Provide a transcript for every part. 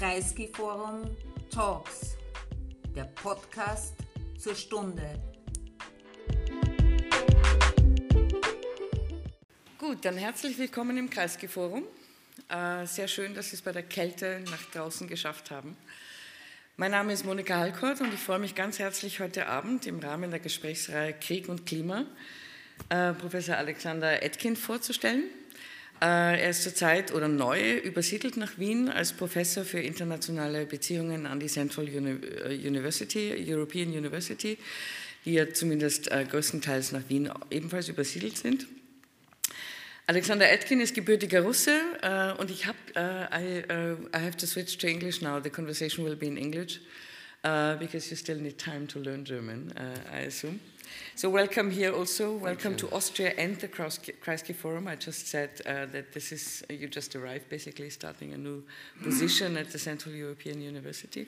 Kreisky Forum Talks, der Podcast zur Stunde. Gut, dann herzlich willkommen im Kreisky Forum. Äh, sehr schön, dass Sie es bei der Kälte nach draußen geschafft haben. Mein Name ist Monika Halkort und ich freue mich ganz herzlich heute Abend im Rahmen der Gesprächsreihe Krieg und Klima äh, Professor Alexander Etkin vorzustellen. Äh, er ist zurzeit oder neu übersiedelt nach Wien als Professor für internationale Beziehungen an die Central äh, University, European University, die ja zumindest äh, größtenteils nach Wien ebenfalls übersiedelt sind. Alexander Etkin ist gebürtiger Russe uh, und ich habe, uh, I, uh, I, have to switch to English now. The conversation will be in English because you still need time to learn German, I assume. So welcome here also. Welcome to Austria and the Kreisky Forum. I just said uh, that this is, you just arrived basically starting a new position at the Central European University.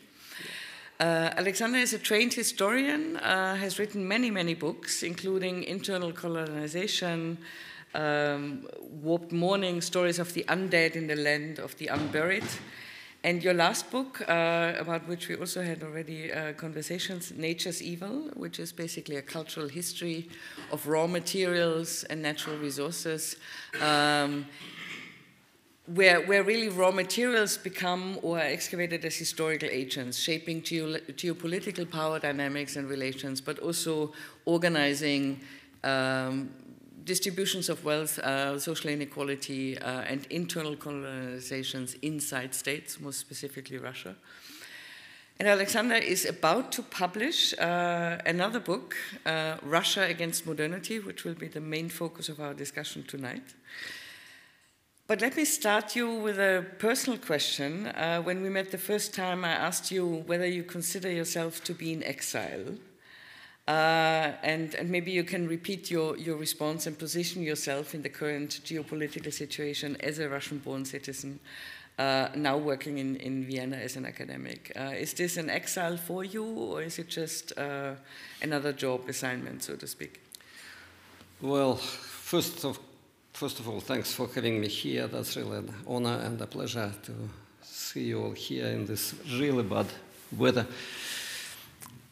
Uh, Alexander is a trained historian, uh, has written many, many books, including Internal Colonization, um, Warped Mourning, Stories of the Undead in the Land of the Unburied, and your last book, uh, about which we also had already uh, conversations, Nature's Evil, which is basically a cultural history of raw materials and natural resources, um, where, where really raw materials become or are excavated as historical agents, shaping geo geopolitical power dynamics and relations, but also organizing um, distributions of wealth, uh, social inequality, uh, and internal colonizations inside states, more specifically Russia. And Alexander is about to publish uh, another book, uh, Russia Against Modernity, which will be the main focus of our discussion tonight. But let me start you with a personal question. Uh, when we met the first time, I asked you whether you consider yourself to be in exile. Uh, and, and, maybe you can repeat your, your response and position yourself in the current geopolitical situation as a Russian born citizen, uh, now working in, in Vienna as an academic. Uh, is this an exile for you, or is it just uh, another job assignment, so to speak? Well, first of, first of all, thanks for having me here. That's really an honor and a pleasure to see you all here in this really bad weather.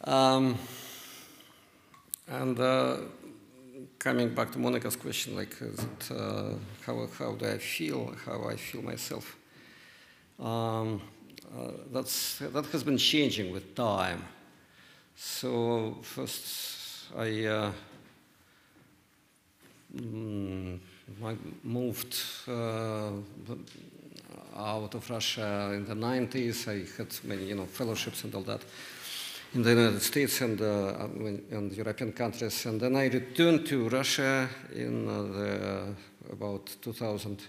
Um, and uh, coming back to Monica's question, like it, uh, how, how do I feel, how I feel myself, um, uh, that's, that has been changing with time. So first I, uh, mm, I moved uh, out of Russia in the 90s. I had many you know, fellowships and all that in the United States and, uh, and European countries. And then I returned to Russia in uh, the, about 2000.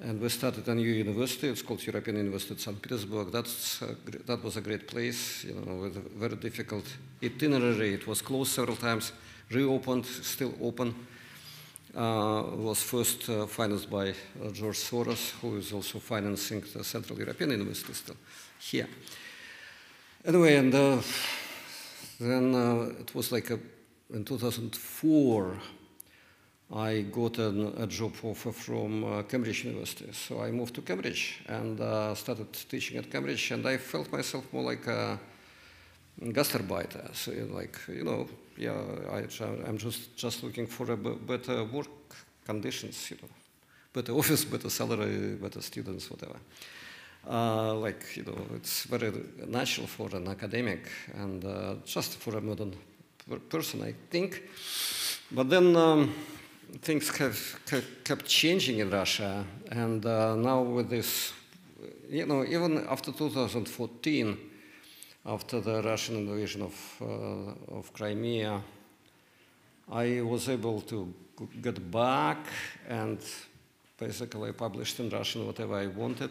And we started a new university. It's called European University of St. Petersburg. That's, uh, that was a great place, you know, with a very difficult itinerary. It was closed several times, reopened, still open. Uh, was first uh, financed by uh, George Soros, who is also financing the Central European University still here. Anyway, and uh, then uh, it was like a, in 2004, I got an, a job offer from uh, Cambridge University. So I moved to Cambridge and uh, started teaching at Cambridge, and I felt myself more like a gastarbeiter. So like, you know, yeah, I, I'm just, just looking for a better work conditions, you know, better office, better salary, better students, whatever. Uh, like, you know, it's very natural for an academic and uh, just for a modern person, I think. But then um, things have kept changing in Russia, and uh, now with this, you know, even after 2014, after the Russian invasion of, uh, of Crimea, I was able to get back and basically published in Russian whatever I wanted.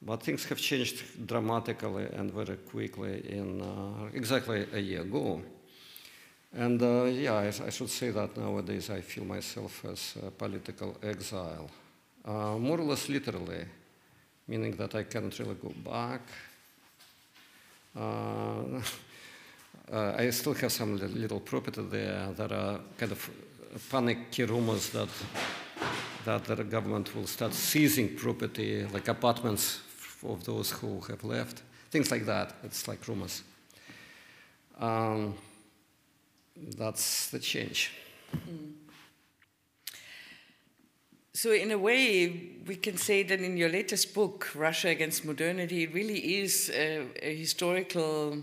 But things have changed dramatically and very quickly in uh, exactly a year ago. And uh, yeah, I, I, should say that nowadays I feel myself as a political exile, uh, more or less literally, meaning that I cannot really go back. Uh, uh, I still have some little property there. There are kind of panicky rumors that that the government will start seizing property, like apartments of those who have left. Things like that. It's like rumors. Um, that's the change. Mm. So, in a way, we can say that in your latest book, Russia Against Modernity, it really is a, a historical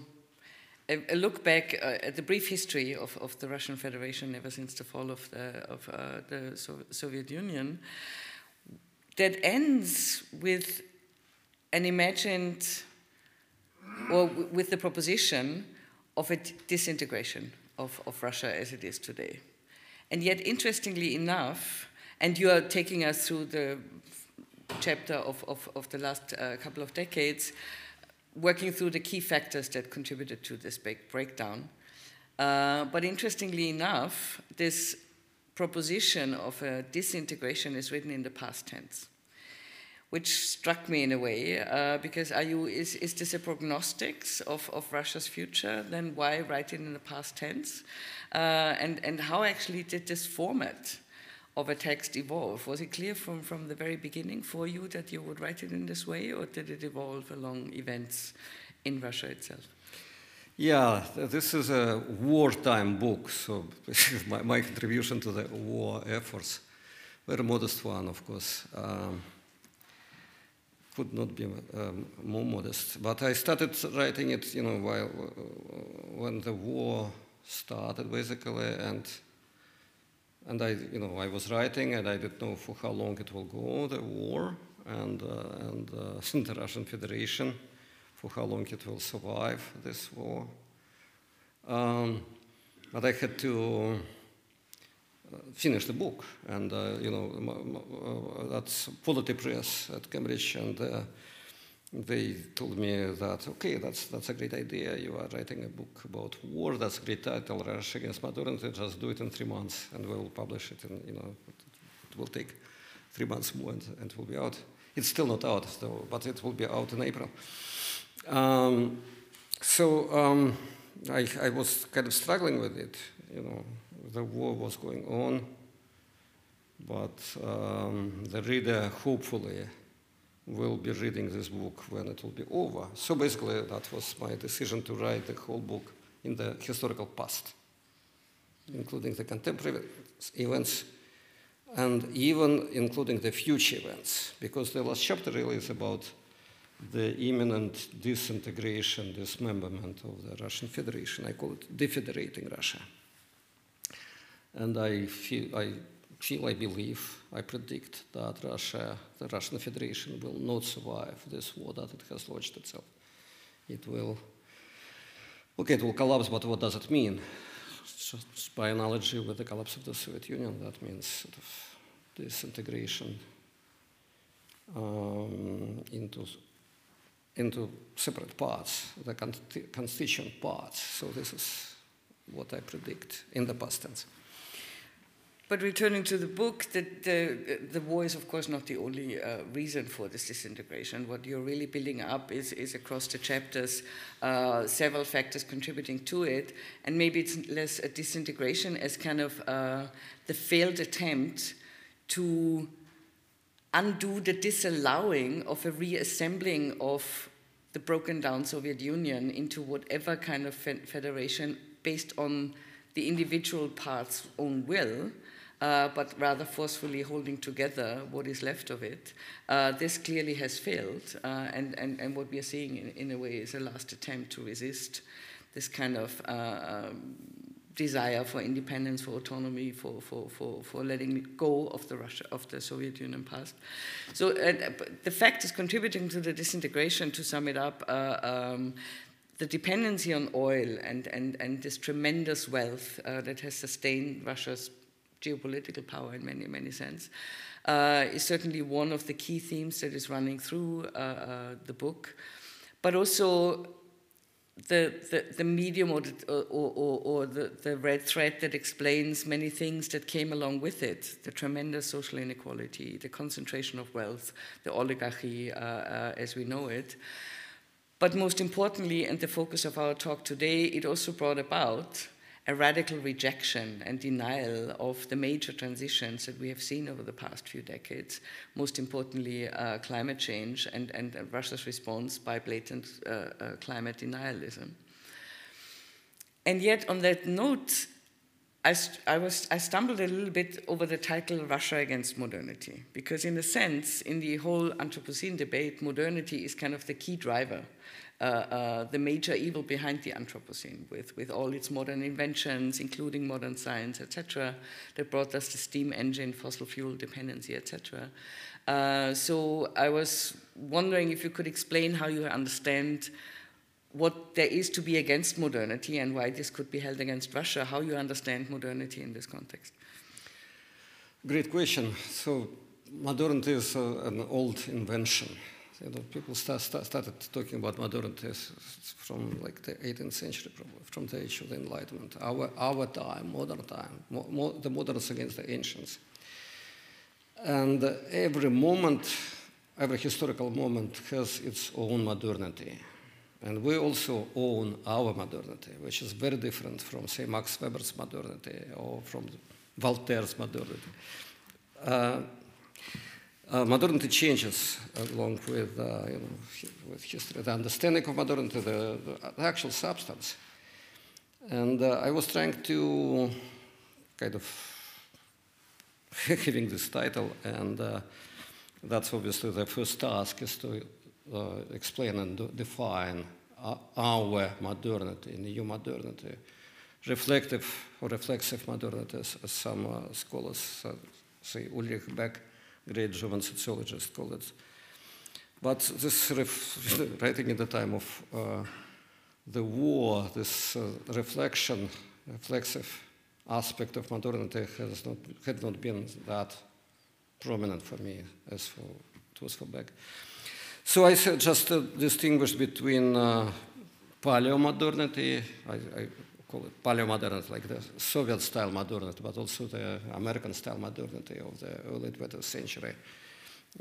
a, a, look back uh, at the brief history of, of the Russian Federation ever since the fall of the, of, uh, the so Soviet Union that ends with an imagined, or with the proposition of a disintegration of, of Russia as it is today. And yet, interestingly enough, and you are taking us through the chapter of, of, of the last uh, couple of decades, working through the key factors that contributed to this big breakdown. Uh, but interestingly enough, this proposition of a disintegration is written in the past tense, which struck me in a way, uh, because are you, is, is this a prognostics of, of Russia's future? Then why write it in the past tense? Uh, and, and how actually did this format of a text evolve? Was it clear from, from the very beginning for you that you would write it in this way, or did it evolve along events in Russia itself? Yeah, this is a wartime book, so my, my, contribution to the war efforts, very modest one, of course, um, could not be um, more modest. But I started writing it, you know, while when the war started, basically, and and I, you know, I was writing, and I didn't know for how long it will go, the war, and uh, and uh, the Russian Federation, for how long it will survive this war. Um, but I had to uh, finish the book, and uh, you know, uh, that's Polity Press at Cambridge, and uh, they told me that okay, that's that's a great idea. You are writing a book about war. That's a great title, Russia against modernity. Just do it in three months, and we will publish it. And you know, it will take three months more, and, and it will be out. It's still not out, though, but it will be out in April. Um, so um, I, I was kind of struggling with it. You know, the war was going on, but um, the reader hopefully will be reading this book when it will be over. So basically, that was my decision to write the whole book in the historical past, including the contemporary events and even including the future events, because the last chapter really is about the imminent disintegration, dismemberment of the Russian Federation. I call it defederating Russia. And I feel I feel, I believe, I predict that Russia, the Russian Federation, will not survive this war that it has launched itself. It will, okay, it will collapse, but what does it mean? Just by analogy with the collapse of the Soviet Union, that means sort of disintegration um, into, into separate parts, the constituent parts. So this is what I predict in the past tense. But returning to the book, the, the, the war is, of course, not the only uh, reason for this disintegration. What you're really building up is, is across the chapters uh, several factors contributing to it. And maybe it's less a disintegration as kind of uh, the failed attempt to undo the disallowing of a reassembling of the broken down Soviet Union into whatever kind of federation based on the individual part's own will uh, but rather forcefully holding together what is left of it. Uh, this clearly has failed, uh, and, and, and what we are seeing in, in a way is a last attempt to resist this kind of uh, um, desire for independence, for autonomy, for, for, for, for letting go of the Russia of the Soviet Union past. So uh, the fact is contributing to the disintegration. To sum it up, uh, um, the dependency on oil and, and, and this tremendous wealth uh, that has sustained Russia's geopolitical power in many, many sense, uh, is certainly one of the key themes that is running through uh, uh the book. But also the, the, the medium or, the, or, or, or the, the red thread that explains many things that came along with it the tremendous social inequality, the concentration of wealth, the oligarchy uh, uh, as we know it. But most importantly, and the focus of our talk today, it also brought about a radical rejection and denial of the major transitions that we have seen over the past few decades, most importantly, uh, climate change and, and, Russia's response by blatant uh, uh, climate denialism. And yet, on that note, I, I, was, I stumbled a little bit over the title Russia Against Modernity, because, in a sense, in the whole Anthropocene debate, modernity is kind of the key driver uh, uh, the major evil behind the Anthropocene, with, with all its modern inventions, including modern science, etc., that brought us the steam engine, fossil fuel dependency, etc. Uh, so I was wondering if you could explain how you understand what there is to be against modernity and why this could be held against Russia, how you understand modernity in this context. Great question. So modernity is uh, an old invention you know, people start, start, started talking about modernity from like the 18th century, probably, from the age of the Enlightenment. Our, our time, modern time, mo, mo, the moderns against the ancients. And uh, every moment, every historical moment has its own modernity. And we also own our modernity, which is very different from, say, Max Weber's modernity or from Voltaire's modernity. Uh, uh, modernity changes along with, uh, you know, with history, the understanding of modernity, the, the actual substance. And uh, I was trying to kind of giving this title, and uh, that's obviously the first task is to uh, explain and define our modernity, new modernity, reflective or reflexive modernity, as, some uh, scholars say, Ulrich Beck great German sociologist called it. But this writing in the time of uh, the war, this uh, reflection, reflexive aspect of modernity has not, had not been that prominent for me as for, it was for Beck. So I just uh, distinguish between paleomodernity, I, I, call it paleomodernity, like the Soviet style modernity, but also the American style modernity of the early 20th century.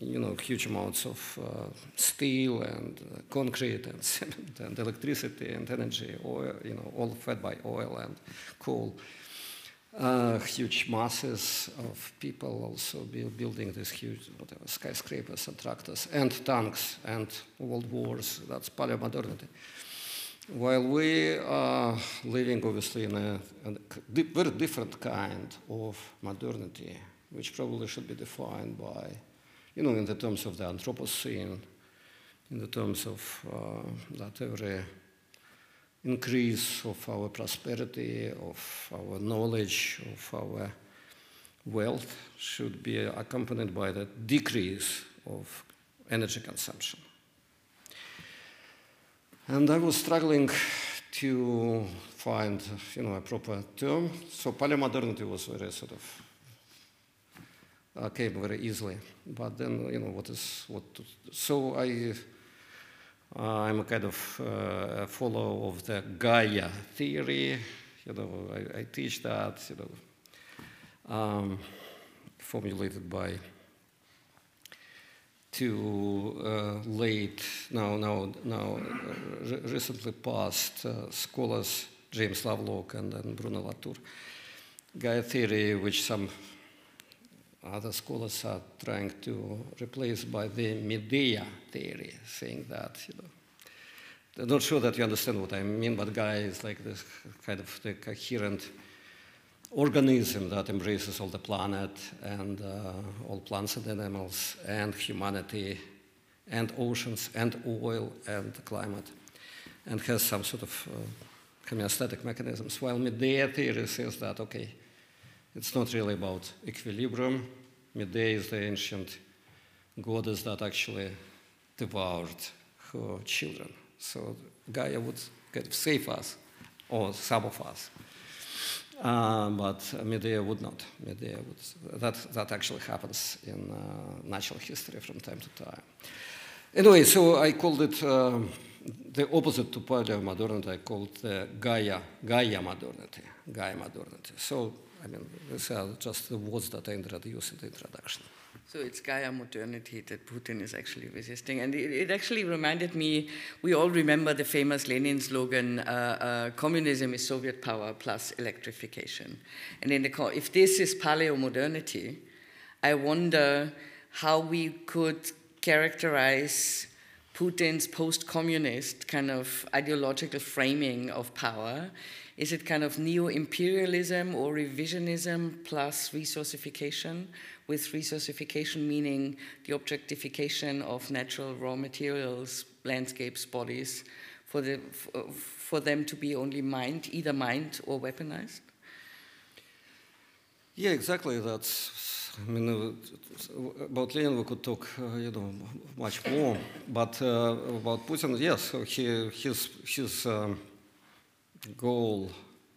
You know, huge amounts of uh, steel and uh, concrete and cement and electricity and energy, oil, you know, all fed by oil and coal. Uh, huge masses of people also building these huge whatever, skyscrapers and tractors and tanks and world wars. That's paleomodernity. While we are living, obviously, in a, a very different kind of modernity, which probably should be defined by, you know, in the terms of the Anthropocene, in the terms of uh, that every increase of our prosperity, of our knowledge, of our wealth should be accompanied by the decrease of energy consumption. And I was struggling to find, you know, a proper term. So paleomodernity was very sort of uh, came very easily. But then, you know, what is what? To, so I, uh, I'm a kind of uh, a follower of the Gaia theory. You know, I, I teach that. You know, um, formulated by to uh, late, now, now, now uh, recently passed uh, scholars James Lovelock and, and Bruno Latour. Gaia theory, which some other scholars are trying to replace by the Medea theory, saying that, you know, I'm not sure that you understand what I mean, but Gaia is like this kind of the coherent organism that embraces all the planet and uh, all plants and animals and humanity and oceans and oil and climate and has some sort of uh, homeostatic mechanisms. While Medea theory says that, okay, it's not really about equilibrium. Medea is the ancient goddess that actually devoured her children. So Gaia would save us, or some of us. Uh, but Medea would not. Medea would. That, that actually happens in uh, natural history from time to time. Anyway, so I called it uh, the opposite to paleomodernity. I called it Gaia, Gaia modernity. Gaia modernity. So, I mean, these are just the words that I introduced in the introduction. So it's Gaia modernity that Putin is actually resisting. And it, it actually reminded me, we all remember the famous Lenin slogan, uh, uh, communism is Soviet power plus electrification. And in the, if this is paleo modernity, I wonder how we could characterize Putin's post communist kind of ideological framing of power is it kind of neo imperialism or revisionism plus resourcification? With resourcification meaning the objectification of natural raw materials, landscapes, bodies, for, the, for them to be only mined, either mined or weaponized? Yeah, exactly. That's. I mean, uh, about Lenin we could talk, uh, you know, much more. But uh, about Putin, yes, he, his his um, goal,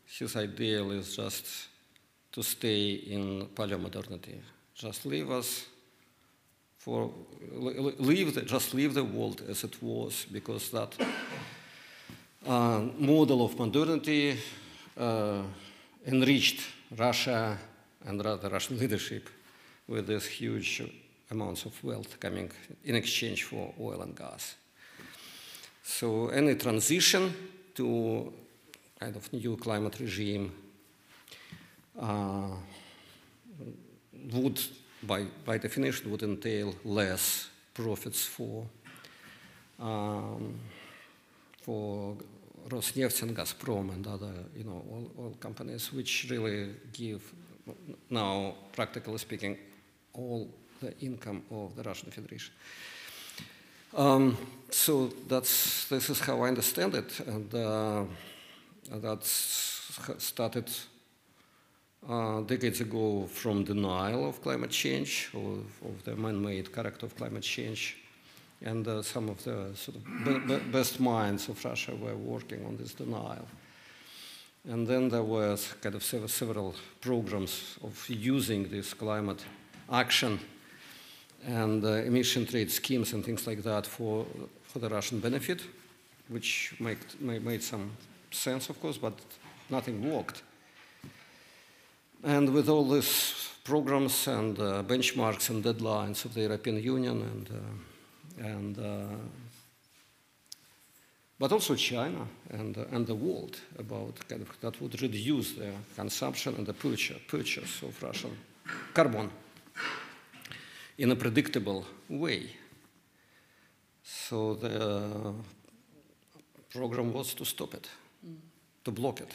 his ideal is just to stay in paleomodernity. Just leave us for leave the, just leave the world as it was because that uh, model of modernity uh, enriched Russia and the Russian leadership with these huge amounts of wealth coming in exchange for oil and gas. So any transition to kind of new climate regime uh, would, by, by definition, would entail less profits for um, for Rosneft and Gazprom and other, you know, oil, oil companies, which really give now, practically speaking, all the income of the Russian Federation. Um, so that's this is how I understand it, and. Uh, that started uh, decades ago from denial of climate change, of, of the man-made character of climate change, and uh, some of the sort of be be best minds of Russia were working on this denial. And then there were kind of several programs of using this climate action and uh, emission trade schemes and things like that for, for the Russian benefit, which make, made some sense, of course, but nothing worked. And with all these programs and uh, benchmarks and deadlines of the European Union and, uh, and uh, but also China and, uh, and the world about kind of, that would reduce the consumption and the purchase, purchase of Russian carbon in a predictable way. So the program was to stop it to block it.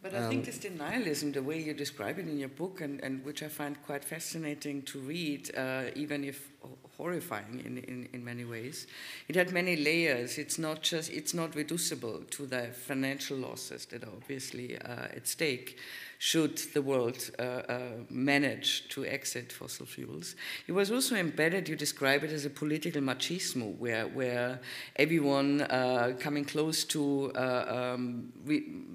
But I think this denialism, the way you describe it in your book, and, and which I find quite fascinating to read, uh, even if horrifying in, in, in many ways, it had many layers. It's not just it's not reducible to the financial losses that are obviously uh, at stake, should the world uh, uh, manage to exit fossil fuels. It was also embedded, you describe it as a political machismo, where, where everyone uh, coming close to uh, um,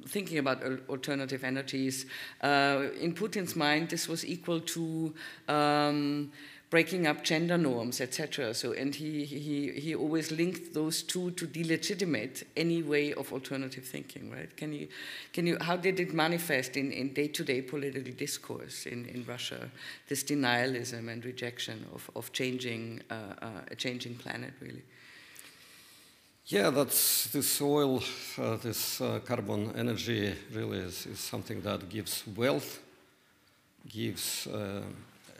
thinking about alternative energies, uh, in Putin's mind, this was equal to um, breaking up gender norms, etc. So, and he, he, he always linked those two to delegitimate any way of alternative thinking, right? Can you, can you, how did it manifest in, in day-to-day political discourse in, in Russia, this denialism and rejection of, of changing, uh, uh, a changing planet, really? Yeah, that's this oil, uh, this uh, carbon energy really is, is, something that gives wealth, gives uh,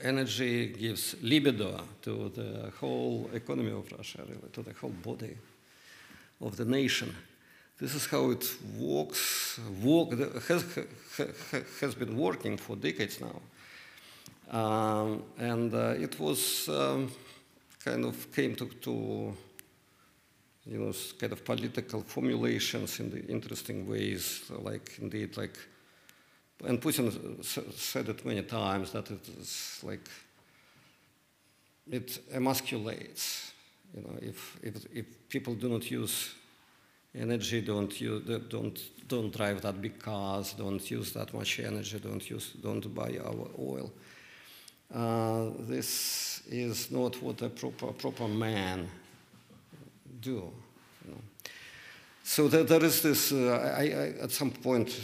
energy gives libido to the whole economy of Russia, really, to the whole body of the nation. This is how it works, work, has, has been working for decades now. Um, and uh, it was um, kind of came to, to, you know, kind of political formulations in the interesting ways, like indeed, like and Putin said it many times that it is like it emasculates. You know, if, if, if people do not use energy, don't use, don't don't drive that big cars, don't use that much energy, don't use, don't buy our oil. Uh, this is not what a proper proper man do. You know. So there, there is this. Uh, I, I, at some point,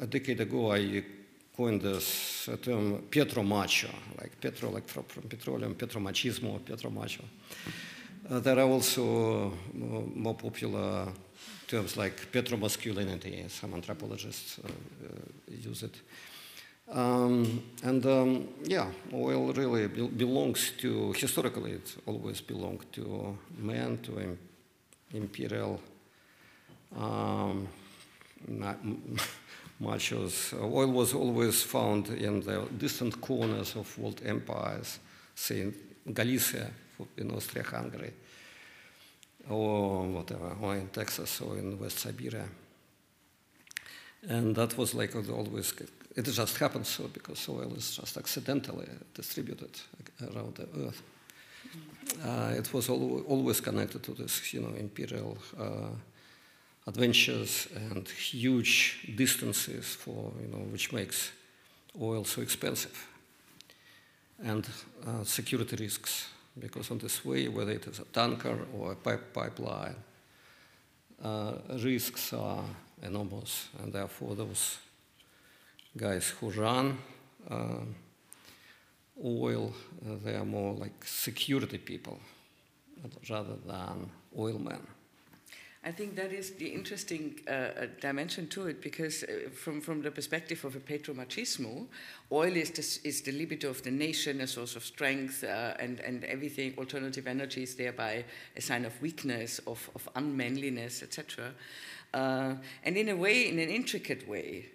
a decade ago, I coined this term petromacho, like petro, like from, petroleum, petromachismo, petromacho. Uh, there are also more, more popular terms like petromasculinity. Some anthropologists uh, uh, use it. Um, and um, yeah, oil really be- belongs to, historically, it always belonged to men, to im- imperial um, machos. Oil was always found in the distant corners of world empires, say in Galicia, in Austria Hungary, or whatever, or in Texas or in West Siberia. And that was like always, it just happened so because oil is just accidentally distributed around the earth. Uh, it was al- always connected to this, you know, imperial uh, adventures and huge distances for, you know, which makes oil so expensive. And uh, security risks, because on this way, whether it is a tanker or a pipe pipeline, uh, risks are enormous, and therefore those guys who run uh, oil, uh, they are more like security people rather than oil men. I think that is the interesting uh, dimension to it because, uh, from, from the perspective of a petromachismo, oil is the, is the libido of the nation, a source of strength, uh, and, and everything, alternative energy is thereby a sign of weakness, of, of unmanliness, etc. Uh, and in a way, in an intricate way,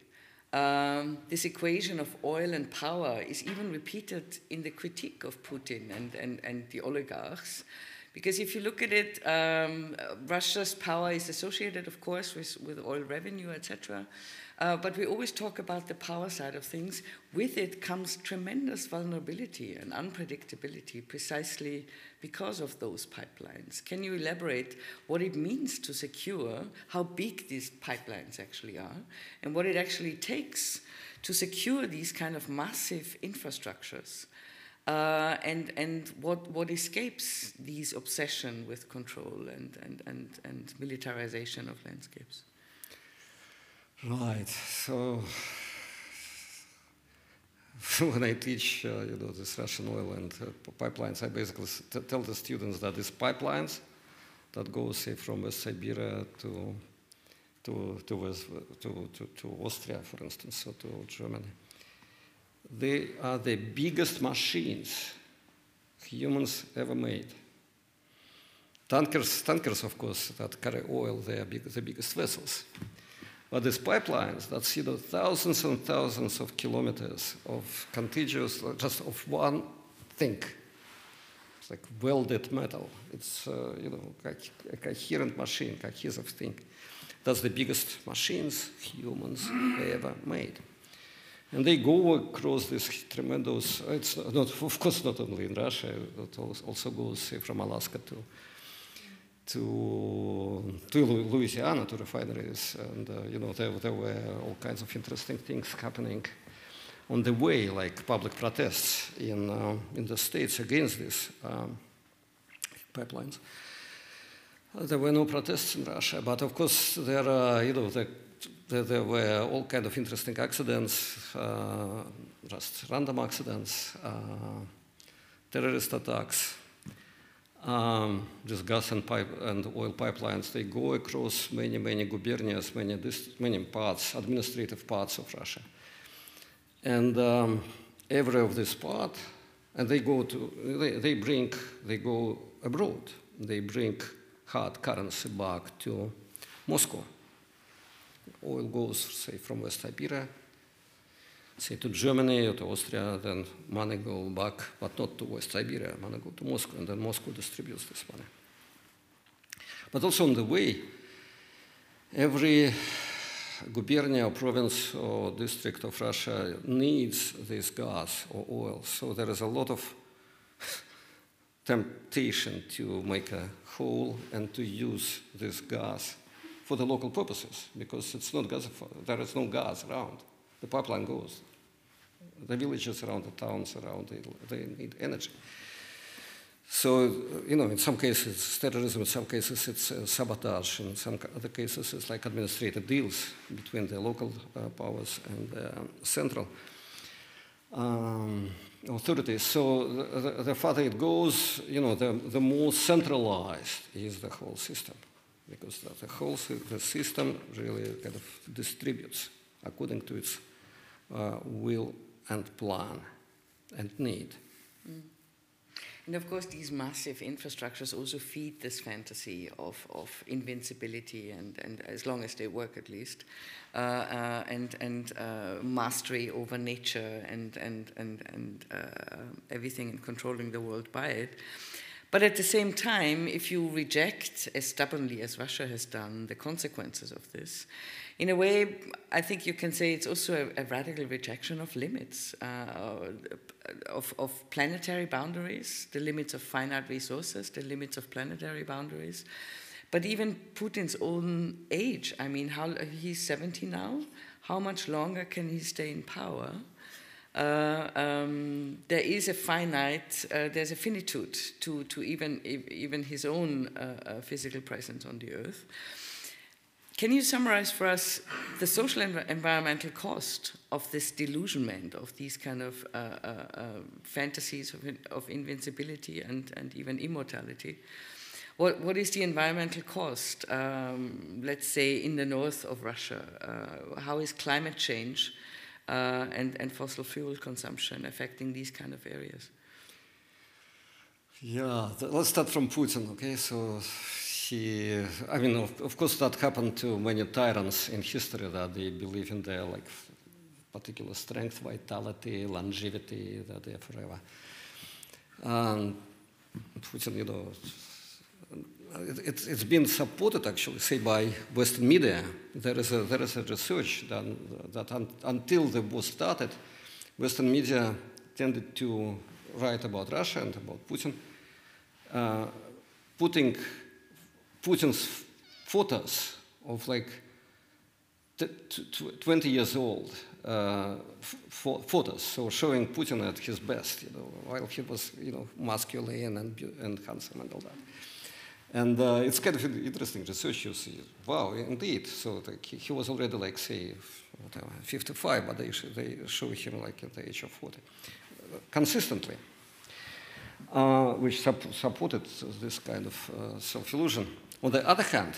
um, this equation of oil and power is even repeated in the critique of Putin and, and, and the oligarchs. Because if you look at it, um, Russia's power is associated, of course, with, with oil revenue, etc. Uh, but we always talk about the power side of things. With it comes tremendous vulnerability and unpredictability, precisely because of those pipelines. Can you elaborate what it means to secure, how big these pipelines actually are, and what it actually takes to secure these kind of massive infrastructures? Uh, and and what what escapes these obsession with control and and and, and militarization of landscapes. Right. So when I teach, uh, you know, this Russian oil and uh, pipelines, I basically tell the students that these pipelines that go, say, from West Siberia to to to, West, to, to, to Austria, for instance, or to Germany they are the biggest machines humans ever made. Tankers, tankers, of course, that carry oil, they are big, the biggest vessels. But these pipelines, that you know, thousands and thousands of kilometers of contiguous, just of one thing. It's like welded metal. It's uh, you know a coherent machine, cohesive thing. That's the biggest machines humans ever made. And they go across this tremendous, it's not, of course, not only in Russia, it also goes, say, from Alaska to, to, to Louisiana, to refineries. And, uh, you know, there, there were all kinds of interesting things happening on the way, like public protests in, uh, in the states against these um, pipelines. There were no protests in Russia, but of course there are, you know, the there, were all kind of interesting accidents, uh, just random accidents, uh, terrorist attacks. Um, just gas and, pipe and oil pipelines, they go across many, many gubernias, many, many parts, administrative parts of Russia. And um, every of this part, and they go to, they, they bring, they go abroad. They bring hard currency back to Moscow oil goes, say, from West Siberia, say, to Germany or to Austria, then money go back, but not to West Siberia, money go to Moscow, and then Moscow distributes this money. But also on the way, every gubernia or province or district of Russia needs this gas or oil. So there is a lot of temptation to make a hole and to use this gas for the local purposes because it's not gas, there is no gas around. The pipeline goes. The villages around the towns around, they, they need energy. So, you know, in some cases it's terrorism, in some cases it's uh, sabotage, in some other cases it's like administrative deals between the local uh, powers and the um, central. um, authorities. So the, the, the, farther it goes, you know, the, the more centralized is the whole system, because the, whole the system really kind of distributes according to its uh, will and plan and need. Mm. And of course, these massive infrastructures also feed this fantasy of, of invincibility, and, and as long as they work at least, uh, uh, and, and uh, mastery over nature and, and, and, and uh, everything and controlling the world by it. But at the same time, if you reject as stubbornly as Russia has done the consequences of this, in a way, I think you can say it's also a, a radical rejection of limits, uh, of, of, planetary boundaries, the limits of finite resources, the limits of planetary boundaries. But even Putin's own age, I mean, how, he's 70 now. How much longer can he stay in power? Uh, um, there is a finite, uh, there's a finitude to, to even, even his own uh, uh, physical presence on the earth. Can you summarize for us the social and environmental cost of this delusionment, of these kind of uh, uh, uh, fantasies of, of, invincibility and, and even immortality? What, what is the environmental cost, um, let's say, in the north of Russia? How is climate change uh, and, and fossil fuel consumption affecting these kind of areas? Yeah, let's start from Putin, okay? So he, I mean, of, of, course, that happened to many tyrants in history that they believe in their like particular strength, vitality, longevity, that they're forever. And Putin, you know, it, has been supported actually, say, by Western media. There is a, there is a research done that un, until the war started, Western media tended to write about Russia and about Putin, uh, putting Putin's photos of like 20 years old uh, photos, so showing Putin at his best, you know, while he was, you know, masculine and, and handsome and all that. And uh, it's kind of interesting research. You see, wow, indeed. So like, he, was already like, say, whatever, 55, but they, they show him like at the age of 40, consistently, uh, which supported this kind of uh, self-illusion. On the other hand,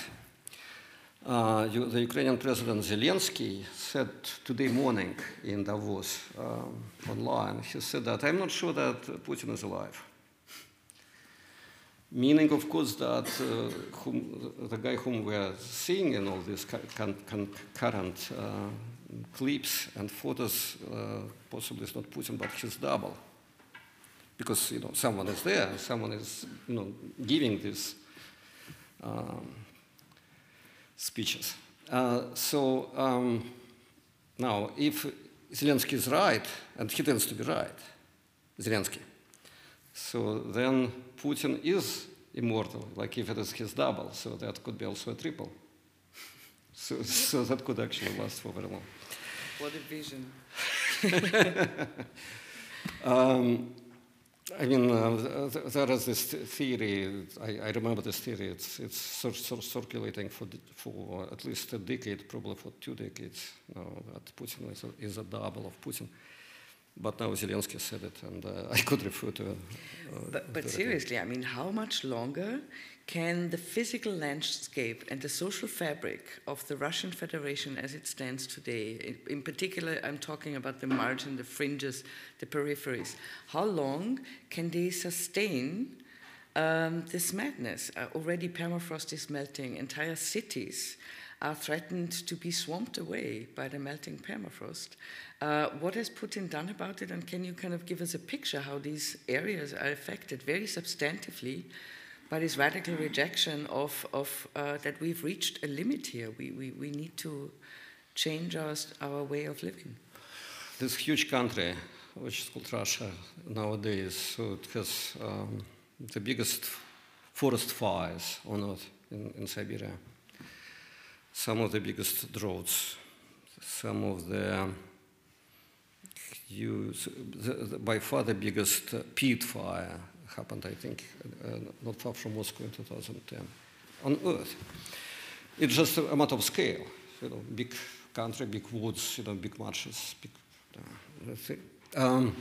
uh, you, the Ukrainian President Zelensky said today morning in Davos um, online, he said that I'm not sure that Putin is alive. Meaning, of course, that uh, whom, the guy whom we are seeing in all these current uh, clips and photos uh, possibly is not Putin, but his double. Because, you know, someone is there, someone is, you know, giving this um, speeches. Uh, so um, now, if Zelensky is right, and he tends to be right, Zelensky, so then Putin is immortal, like if it is his double, so that could be also a triple. So, so that could actually last for very long. What a vision. um, I mean, uh, there is this theory, I, I, remember this theory, it's, it's circulating for, for at least a decade, probably for two decades now, that Putin is a, is a double of Putin. But now Zelensky said it, and uh, I could refer to. Uh, but, but seriously, I mean, how much longer can the physical landscape and the social fabric of the Russian Federation as it stands today, in, in particular, I'm talking about the margin, the fringes, the peripheries, how long can they sustain um, this madness? Uh, already permafrost is melting, entire cities are threatened to be swamped away by the melting permafrost. Uh, what has Putin done about it, and can you kind of give us a picture how these areas are affected very substantively by this radical rejection of, of uh, that we've reached a limit here? We, we, we need to change our, our way of living. This huge country, which is called Russia nowadays, so it has um, the biggest forest fires on earth in, in Siberia, some of the biggest droughts, some of the use, the, the, by far the biggest uh, peat fire happened, I think, uh, not far from Moscow in 2010, on Earth. It's just a matter of scale, you know, big country, big woods, you know, big marshes, big, uh, um,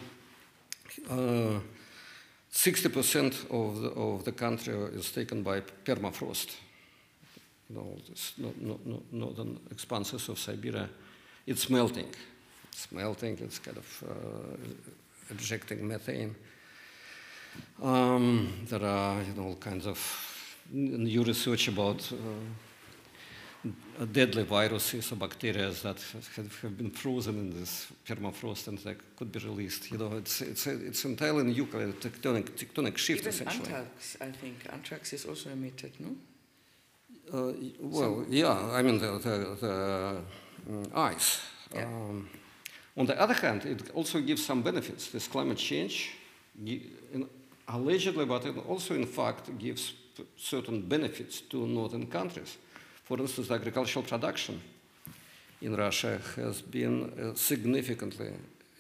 uh, 60% of the, of the country is taken by permafrost. You know, this no, no, no, northern expanses of Siberia, it's melting. It's melting, it's kind of uh, ejecting methane. Um, there are you know, all kinds of new research about uh, deadly viruses or bacteria that have, have, been frozen in this permafrost and they could be released. You know, it's it's it's entirely new tectonic tectonic shift Even essentially. anthrax, I think anthrax is also emitted, no? Uh, well, yeah, I mean the the, the um, ice. Yeah. Um, on the other hand, it also gives some benefits. This climate change, allegedly, but it also in fact gives certain benefits to northern countries. For instance, the agricultural production in Russia has been uh, significantly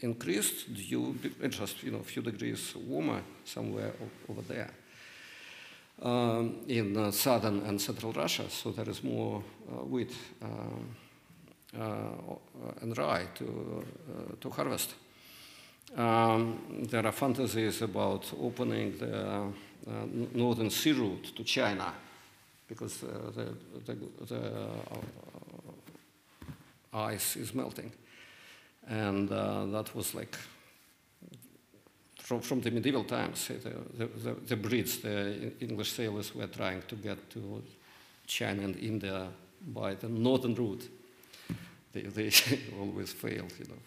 increased due just you know a few degrees warmer somewhere over there. Um, in uh, southern and central Russia, so there is more uh, wheat uh, uh, Uh, and rye to, uh, to harvest. Um, there are fantasies about opening the uh, northern sea route to China because uh, the, the, the ice is melting. And that was like from, from the medieval times, the, the, the, Brits, the English sailors were trying to get to China and India by the northern route. They, they always failed, you know,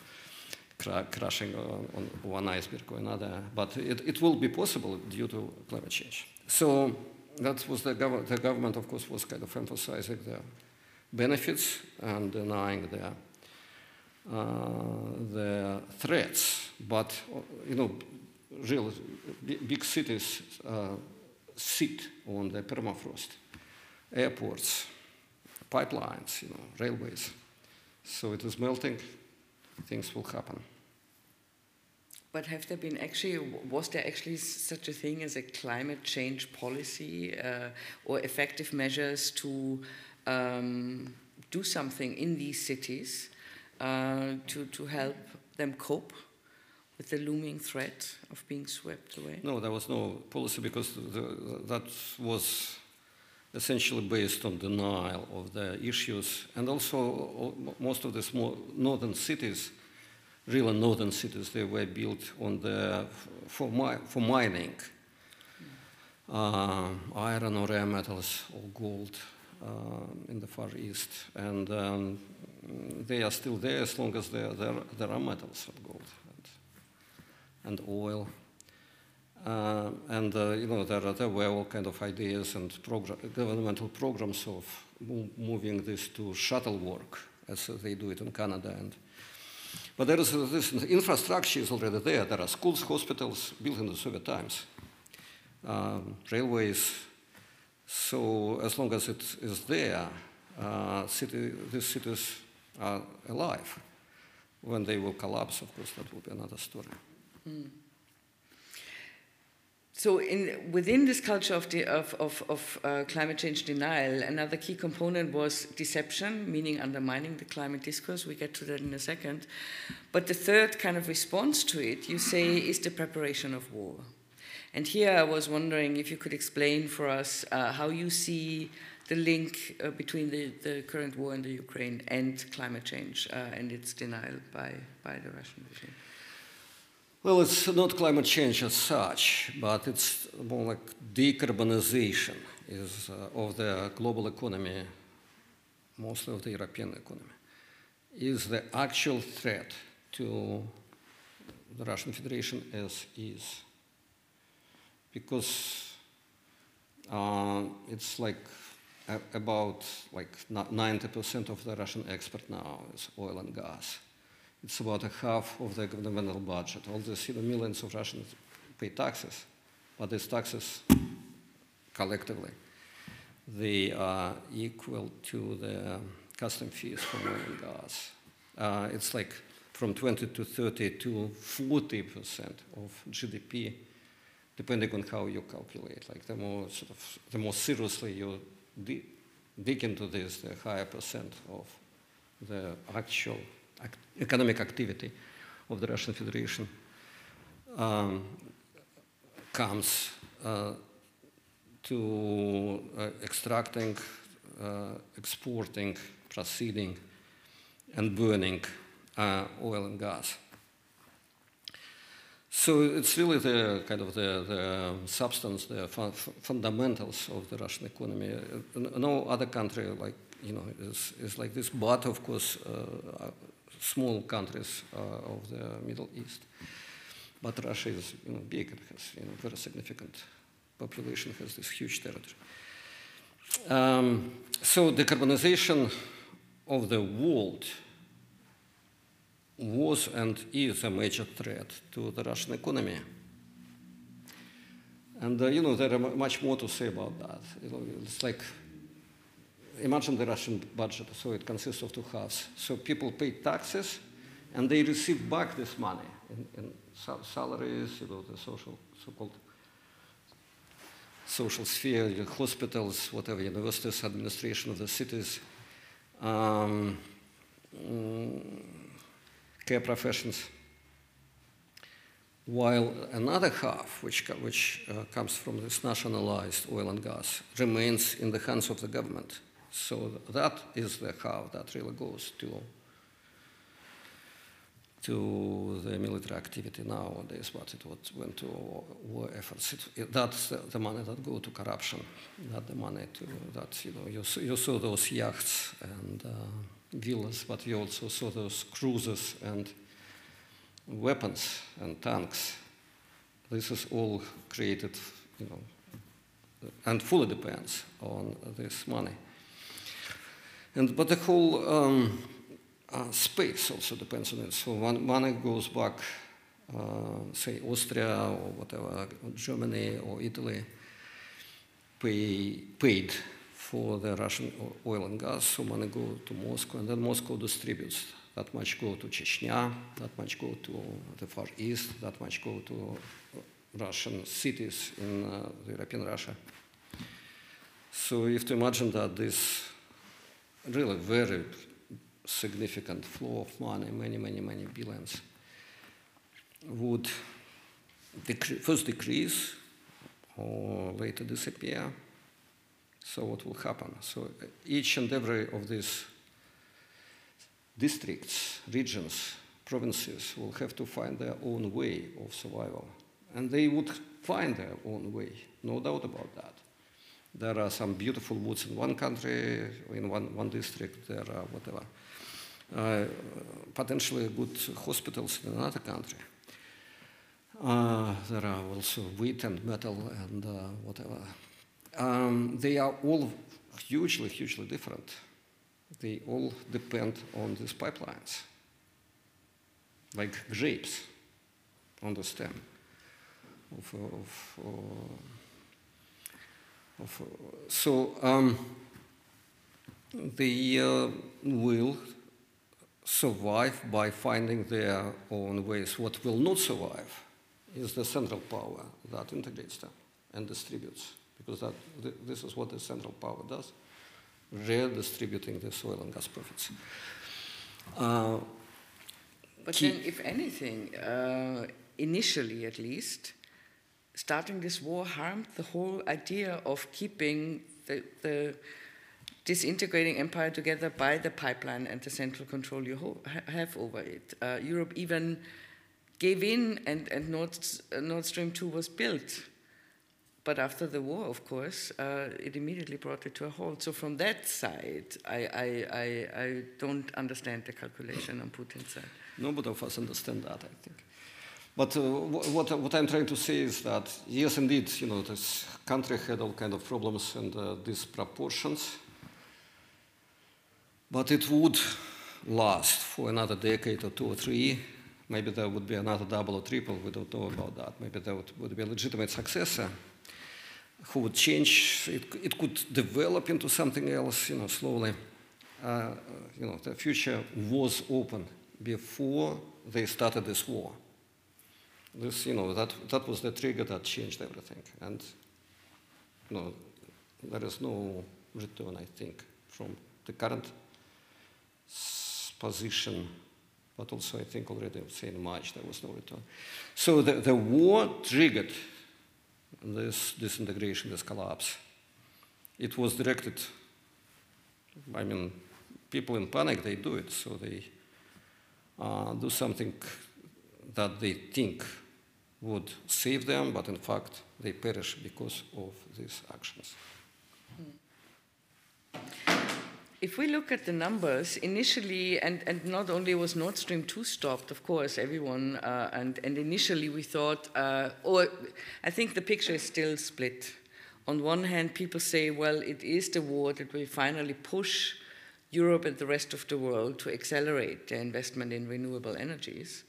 cra crashing on, on, one iceberg or another. But it, it will be possible due to climate change. So that was the, gov the government, of course, was kind of emphasizing the benefits and denying the, uh, the threats. But, you know, real big cities uh, sit on the permafrost, airports, pipelines, you know, railways. So it is melting, things will happen. But have there been actually, was there actually such a thing as a climate change policy uh, or effective measures to um, do something in these cities uh, to, to help them cope with the looming threat of being swept away? No, there was no policy because the, that was essentially based on denial of the issues. And also, most of the small northern cities, real northern cities, they were built on the, for, mi for mining. Uh, iron or rare metals or gold uh, in the Far East. And um, they are still there as long as there, there, there are metals of gold and oil. Uh, and uh, you know there, there were all kind of ideas and program, governmental programs of moving this to shuttle work, as they do it in Canada. And but there is uh, this infrastructure is already there. There are schools, hospitals built in the Soviet times, um, railways. So as long as it is there, uh, city, these cities are alive. When they will collapse, of course, that will be another story. Mm. So, in, within this culture of, the, of, of, of uh, climate change denial, another key component was deception, meaning undermining the climate discourse. We get to that in a second. But the third kind of response to it, you say, is the preparation of war. And here I was wondering if you could explain for us uh, how you see the link uh, between the, the current war in the Ukraine and climate change uh, and its denial by, by the Russian regime. Well, it's not climate change as such, but it's more like decarbonization is, uh, of the global economy, mostly of the European economy, is the actual threat to the Russian Federation as is. Because uh, it's like about like 90% of the Russian export now is oil and gas. It's about a half of the governmental budget. All these you know, millions of Russians pay taxes, but these taxes collectively, they are equal to the custom fees for oil and gas. Uh, it's like from 20 to 30 to 40 percent of GDP, depending on how you calculate. Like the more sort of the more seriously you dig into this, the higher percent of the actual economic activity of the Russian Federation um, comes uh, to uh, extracting, uh, exporting, proceeding, and burning uh, oil and gas. So it's really the kind of the, the substance, the fu fundamentals of the Russian economy. No other country like you know is, is like this, but of course uh, small countries uh, of the Middle East. But Russia is you know big and has you know very significant population, has this huge territory. Um, so decarbonization of the world was and is a major threat to the Russian economy. And uh, you know there are much more to say about that. You know, it's like imagine the Russian budget. So it consists of two halves. So people pay taxes, and they receive back this money in, in salaries, you know, the social so-called social sphere, hospitals, whatever, universities, administration of the cities. Um, mm, care professions, while another half, which, which uh, comes from this nationalized oil and gas, remains in the hands of the government. So that is the half that really goes to to the military activity nowadays, but it went to war efforts. It, it, that's the, the, money that go to corruption, not the money to that you know you, you saw those yachts and uh, villas, but you also saw those cruisers and weapons and tanks. This is all created, you know, and fully depends on this money. And but the whole um, uh, space also depends on it. So when money goes back, uh, say Austria or whatever, Germany or Italy, pay, paid for the Russian oil and gas, so money go to Moscow, and then Moscow distributes. That much go to Chechnya, that much go to the Far East, that much go to Russian cities in uh, European Russia. So you have to imagine that this really very significant flow of money, many, many, many billions, would decre first decrease or later disappear so what will happen? So uh, each and every of these districts, regions, provinces will have to find their own way of survival. And they would find their own way, no doubt about that. There are some beautiful woods in one country, in one, one district, there are whatever. Uh, potentially good hospitals in another country. Uh, there are also wheat and metal and uh, whatever um, they are all hugely, hugely different. They all depend on these pipelines, like grapes on the stem of, of, of so um, they uh, will survive by finding their own ways. What will not survive is the central power that integrates them and distributes because that, th this is what the central power does, redistributing the oil and gas profits. Uh, but then, if anything, uh, initially at least, starting this war harmed the whole idea of keeping the, the disintegrating empire together by the pipeline and the central control you have over it. Uh, Europe even gave in, and, and Nord, Nord Stream 2 was built but after the war, of course, uh, it immediately brought it to a halt. So from that side, I, I, I, I don't understand the calculation on Putin's side. Nobody of us understand that, I think. But uh, what, what I'm trying to say is that, yes, indeed, you know, this country had all kind of problems and uh, disproportions, but it would last for another decade or two or three. Maybe there would be another double or triple, we don't know about that. Maybe there would, would be a legitimate successor who would change. It, it could develop into something else, you know, slowly. Uh, you know, the future was open before they started this war. This, you know, that, that was the trigger that changed everything. And, know, there is no return, I think, from the current position but also I think already in March there was no return. So the, the war triggered this disintegration, this collapse. It was directed, I mean, people in panic, they do it, so they uh, do something that they think would save them, but in fact they perish because of these actions. If we look at the numbers, initially, and, and not only was Nord Stream 2 stopped, of course, everyone, uh, and, and initially we thought, uh, or I think the picture is still split. On one hand, people say, well, it is the war that will finally push Europe and the rest of the world to accelerate their investment in renewable energies.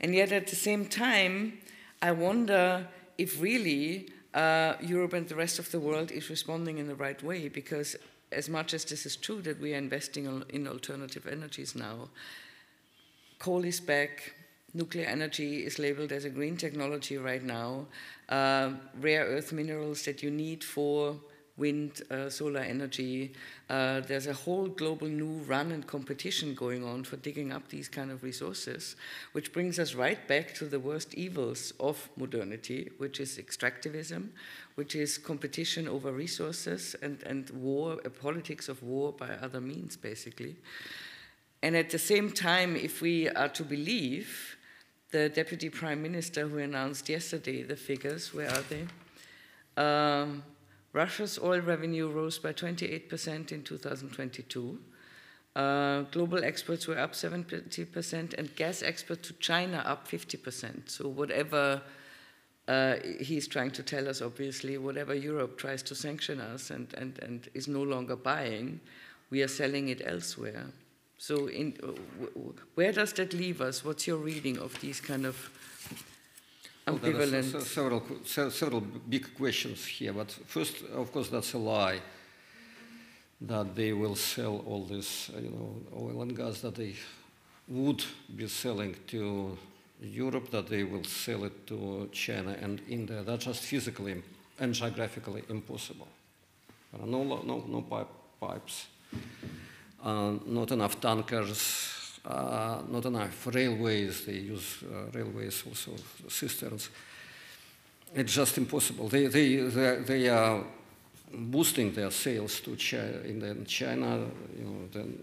And yet, at the same time, I wonder if really uh, Europe and the rest of the world is responding in the right way, because as much as this is true that we are investing in alternative energies now, coal is back, nuclear energy is labeled as a green technology right now, uh, rare earth minerals that you need for wind, uh, solar energy. Uh, there's a whole global new run and competition going on for digging up these kind of resources, which brings us right back to the worst evils of modernity, which is extractivism, which is competition over resources and, and war, a politics of war by other means, basically. And at the same time, if we are to believe the deputy prime minister who announced yesterday the figures, where are they? Um, Russia's oil revenue rose by 28% in 2022. Uh, global exports were up 70%, and gas exports to China up 50%. So, whatever uh, he's trying to tell us, obviously, whatever Europe tries to sanction us and, and, and is no longer buying, we are selling it elsewhere. So, in, where does that leave us? What's your reading of these kind of ambivalent. Well, several, several big questions here, but first, of course, that's a lie that they will sell all this, uh, you know, oil and gas that they would be selling to Europe, that they will sell it to China and India. That's just physically and geographically impossible. There are no, no, no pipe, pipes, uh, not enough tankers, not enough railways, they use uh, railways also, cisterns. It's just impossible. They, they, they, they are boosting their sales to China. In China, you know, then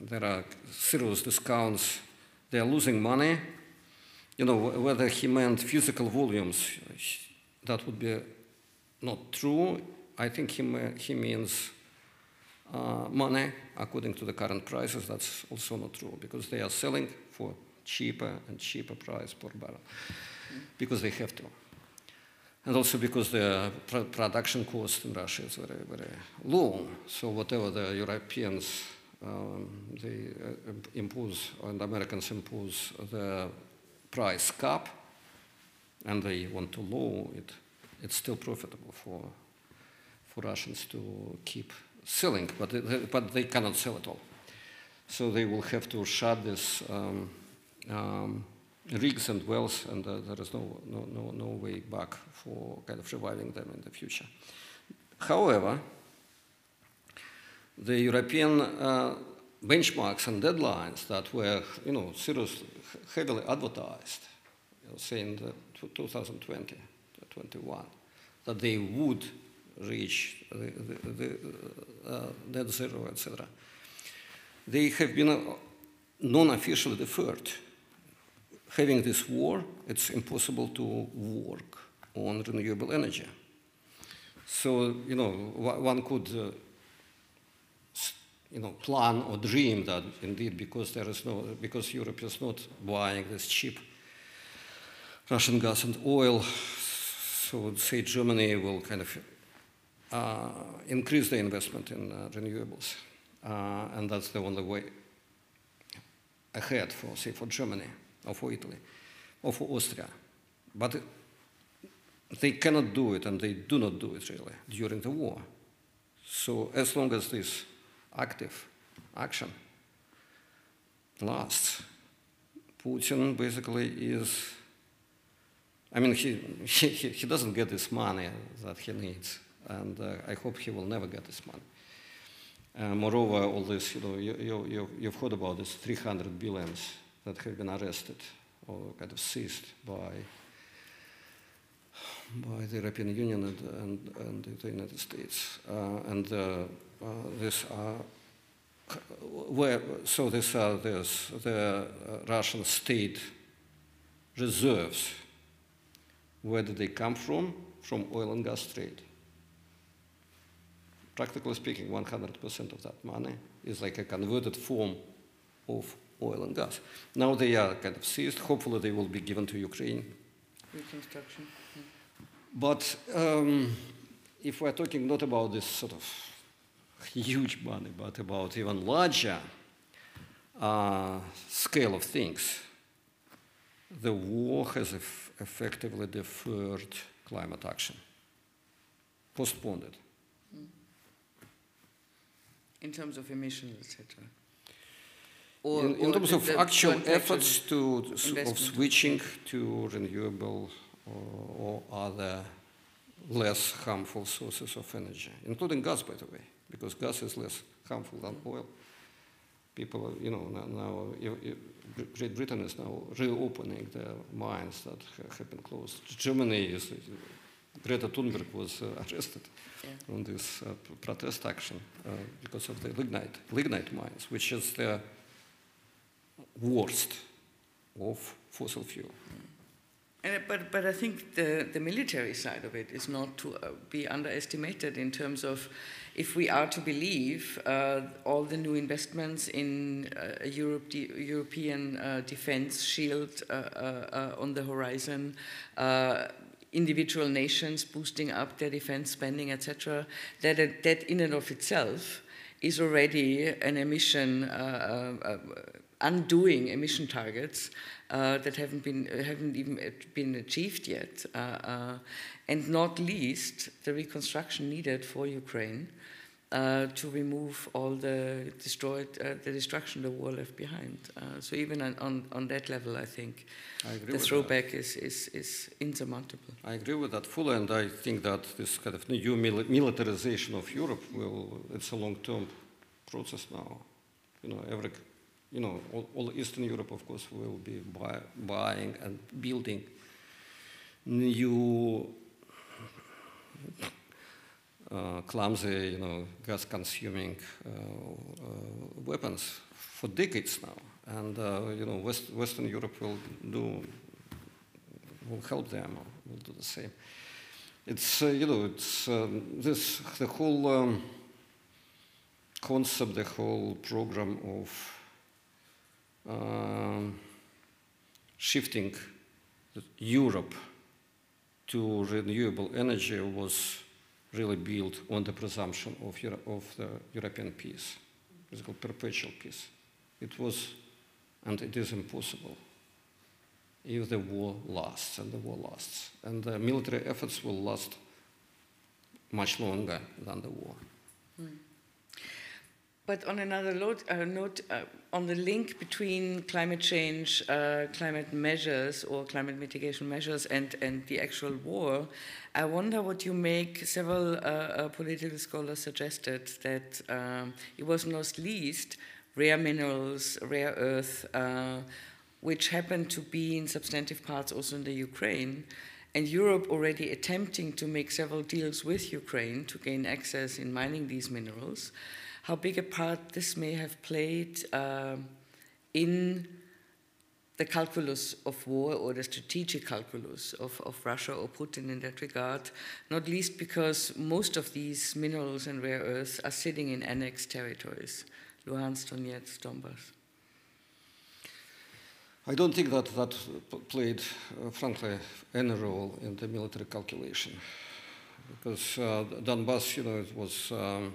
there are serious discounts. They are losing money. You know, whether he meant physical volumes, that would be not true. I think he, he means uh, money according to the current prices. That's also not true because they are selling for cheaper and cheaper price per barrel because they have to. And also because the pr production cost in Russia is very, very low. So whatever the Europeans um, they uh, impose and Americans impose the price cap, and they want to lower it, it's still profitable for for Russians to keep selling, but, it, but they cannot sell at all. So they will have to shut this um, um, rigs and wells, and uh, there is no, no, no, no way back for kind of reviving them in the future. However, the European uh, benchmarks and deadlines that were, you know, seriously, heavily advertised, you know, saying that 2020, 21, that they would reach the, the, the net zero, etc. They have been non-officially deferred. Having this war, it's impossible to work on renewable energy. So, you know, one could, uh, you know, plan or dream that indeed because there is no, because Europe is not buying this cheap Russian gas and oil, so say Germany will kind of increase the investment in uh, renewables. Uh, and that's the only way ahead for, say, for Germany or for Italy or for Austria. But they cannot do it, and they do not do it really during the war. So as long as this active action lasts, Putin basically is, I mean, he, he, he doesn't get this money that he needs and uh, I hope he will never get this money. Uh, moreover, all this, you know, you, you, you've heard about this 300 billions that have been arrested or kind of seized by by the European Union and, and, and the United States. Uh, and uh, uh, this are where, so these are this, the Russian state reserves. Where did they come from? From oil and gas trade. Practically speaking, 100% of that money is like a converted form of oil and gas. Now they are kind of seized. Hopefully, they will be given to Ukraine. Reconstruction. Yeah. But um, if we're talking not about this sort of huge money, but about even larger uh, scale of things, the war has eff effectively deferred climate action, postponed it. In terms of emissions, etc. in, in terms of actual efforts to, of switching to renewable or, or other less harmful sources of energy, including gas, by the way, because gas is less harmful than oil. People, you know, now, now Great Britain is now reopening the mines that have been closed. Germany is, Greta Thunberg was uh, arrested yeah. on this uh, protest action uh, because of the lignite, lignite mines, which is the worst of fossil fuel. Mm. And, but, but I think the, the military side of it is not to uh, be underestimated in terms of if we are to believe uh, all the new investments in uh, Europe, de European uh, defense shield on the horizon, individual nations boosting up their defense spending, etc., that, that in and of itself is already an emission, undoing emission targets uh, that haven't been uh, haven't even been achieved yet, uh, uh, and not least the reconstruction needed for Ukraine uh, to remove all the destroyed the destruction the war left behind. so even on, on, on that level, I think I the throwback is, is is insurmountable. I agree with that fully, and I think that this kind of new militarization of Europe will it's a long-term process now. You know, every you know, all, all, Eastern Europe, of course, will be buy, buying and building new uh, clumsy, you know, gas-consuming uh, uh, weapons for decades now, and uh, you know, West, Western Europe will do, will help them, will do the same. It's uh, you know, it's um, this the whole um, concept, the whole program of um, shifting Europe to renewable energy was really built on the presumption of, Euro of the European peace. Called perpetual peace. It was, and it is impossible if the war lasts, and the war lasts. And the military efforts will last much longer than the war. Mm. But on another note, uh, note uh, on the link between climate change, uh, climate measures, or climate mitigation measures, and, and the actual war, I wonder what you make. Several uh, uh, political scholars suggested that um, it was not least rare minerals, rare earth, uh, which happen to be in substantive parts also in the Ukraine, and Europe already attempting to make several deals with Ukraine to gain access in mining these minerals how big a part this may have played uh, in the calculus of war or the strategic calculus of, of Russia or Putin in that regard, not least because most of these minerals and rare earths are sitting in annexed territories, Luhansk, Donetsk, Donbass. I don't think that that played, uh, frankly, any role in the military calculation, because uh, Donbass, you know, it was um,